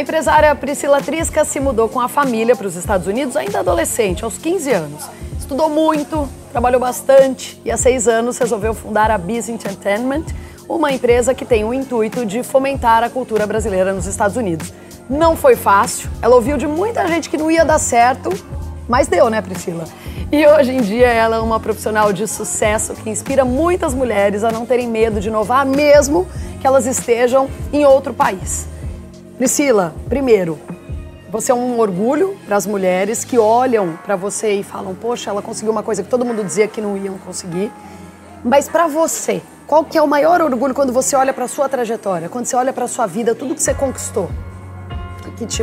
A empresária Priscila Trisca se mudou com a família para os Estados Unidos ainda adolescente, aos 15 anos. Estudou muito, trabalhou bastante e há seis anos resolveu fundar a Biz Entertainment, uma empresa que tem o intuito de fomentar a cultura brasileira nos Estados Unidos. Não foi fácil, ela ouviu de muita gente que não ia dar certo, mas deu, né, Priscila? E hoje em dia ela é uma profissional de sucesso que inspira muitas mulheres a não terem medo de inovar, mesmo que elas estejam em outro país. Priscila, primeiro, você é um orgulho para as mulheres que olham para você e falam: "Poxa, ela conseguiu uma coisa que todo mundo dizia que não iam conseguir". Mas para você, qual que é o maior orgulho quando você olha para sua trajetória, quando você olha para sua vida, tudo que você conquistou? Que te...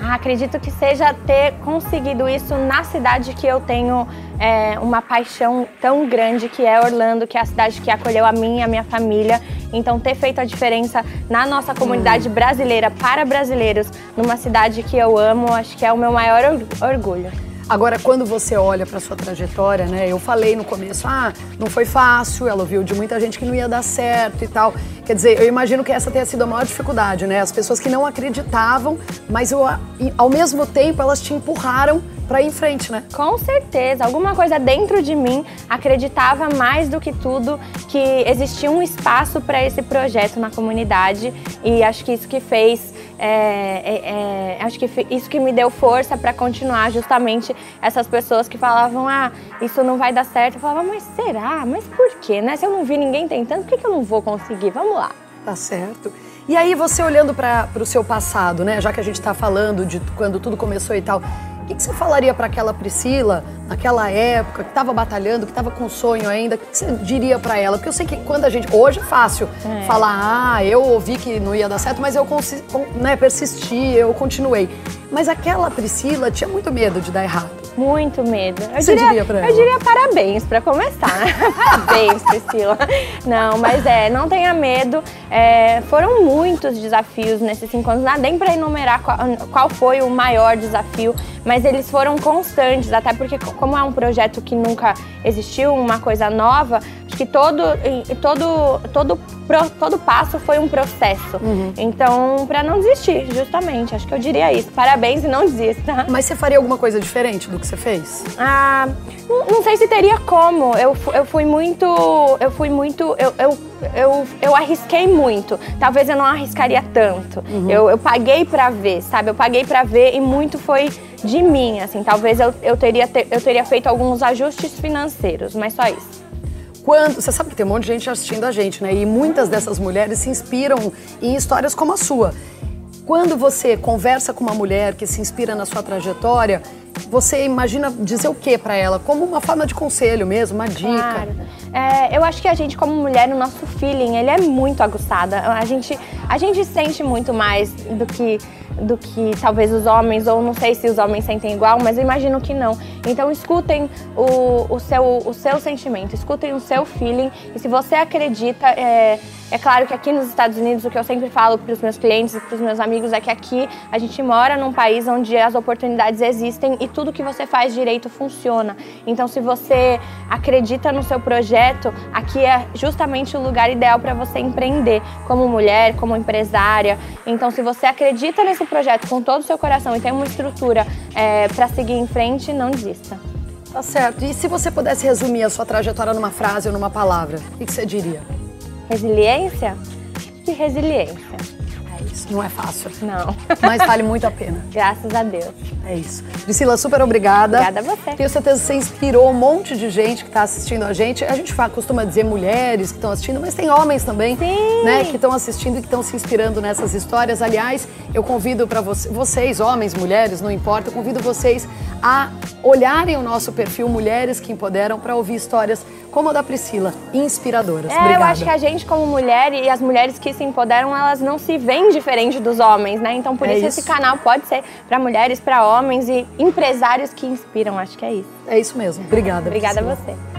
Ah, acredito que seja ter conseguido isso na cidade que eu tenho é, uma paixão tão grande, que é Orlando, que é a cidade que acolheu a mim e a minha família. Então, ter feito a diferença na nossa comunidade brasileira, para brasileiros, numa cidade que eu amo, acho que é o meu maior orgulho. Agora, quando você olha para sua trajetória, né? Eu falei no começo, ah, não foi fácil, ela ouviu de muita gente que não ia dar certo e tal. Quer dizer, eu imagino que essa tenha sido a maior dificuldade, né? As pessoas que não acreditavam, mas eu, ao mesmo tempo elas te empurraram para ir em frente, né? Com certeza. Alguma coisa dentro de mim acreditava mais do que tudo que existia um espaço para esse projeto na comunidade e acho que isso que fez é, é, é, acho que isso que me deu força para continuar justamente essas pessoas que falavam ah isso não vai dar certo. Eu falava mas será? Mas por quê né? Se eu não vi ninguém tentando por que, que eu não vou conseguir? Vamos lá. Tá certo. E aí você olhando para o seu passado né? Já que a gente está falando de quando tudo começou e tal o que, que você falaria para aquela Priscila, naquela época, que estava batalhando, que estava com sonho ainda? O que, que você diria para ela? Porque eu sei que quando a gente. Hoje é fácil é. falar, ah, eu ouvi que não ia dar certo, mas eu né, persisti, eu continuei. Mas aquela Priscila tinha muito medo de dar errado. Muito medo. Eu Você diria, diria pra ela? Eu diria parabéns para começar, né? parabéns, Priscila. Não, mas é, não tenha medo. É, foram muitos desafios nesses cinco anos. Não dá nem para enumerar qual, qual foi o maior desafio, mas eles foram constantes, até porque como é um projeto que nunca existiu, uma coisa nova, acho que todo, todo, todo, todo passo foi um processo. Uhum. Então, para não desistir, justamente, acho que eu diria isso. Parabéns e não desista. Mas você faria alguma coisa diferente do que você fez? Ah, não, não sei se teria como. Eu, eu fui muito. Eu fui muito. Eu, eu, eu, eu arrisquei muito. Talvez eu não arriscaria tanto. Uhum. Eu, eu paguei para ver, sabe? Eu paguei para ver e muito foi de mim, assim. Talvez eu, eu, teria, eu teria feito alguns ajustes financeiros, mas só isso. Quando, você sabe que tem um monte de gente assistindo a gente, né? E muitas dessas mulheres se inspiram em histórias como a sua. Quando você conversa com uma mulher que se inspira na sua trajetória, você imagina dizer o que para ela? Como uma forma de conselho mesmo, uma dica? Claro. É, eu acho que a gente, como mulher, o nosso feeling, ele é muito aguçado. A gente, a gente sente muito mais do que do que talvez os homens, ou não sei se os homens sentem igual, mas eu imagino que não. Então escutem o, o, seu, o seu sentimento, escutem o seu feeling e se você acredita, é, é claro que aqui nos Estados Unidos o que eu sempre falo para os meus clientes e para os meus amigos é que aqui a gente mora num país onde as oportunidades existem e tudo que você faz direito funciona. Então se você acredita no seu projeto, aqui é justamente o lugar ideal para você empreender como mulher, como empresária. Então se você acredita nesse projeto com todo o seu coração e tem uma estrutura é, para seguir em frente, não desista. Tá certo. E se você pudesse resumir a sua trajetória numa frase ou numa palavra, o que você diria? Resiliência? Que resiliência. Isso não é fácil. Não. Mas vale muito a pena. Graças a Deus. É isso. Priscila, super obrigada. Obrigada a você. Tenho certeza que você inspirou um monte de gente que está assistindo a gente. A gente costuma dizer mulheres que estão assistindo, mas tem homens também, Sim. né, que estão assistindo e que estão se inspirando nessas histórias. Aliás, eu convido para você, vocês, homens, mulheres, não importa, eu convido vocês a olharem o nosso perfil Mulheres que Empoderam para ouvir histórias como a da Priscila, inspiradoras. É, Obrigada. eu acho que a gente como mulher e as mulheres que se empoderam, elas não se veem diferente dos homens, né? Então por é isso, isso, esse canal pode ser para mulheres, para homens e empresários que inspiram, acho que é isso. É isso mesmo. Obrigada. Obrigada Priscila. a você.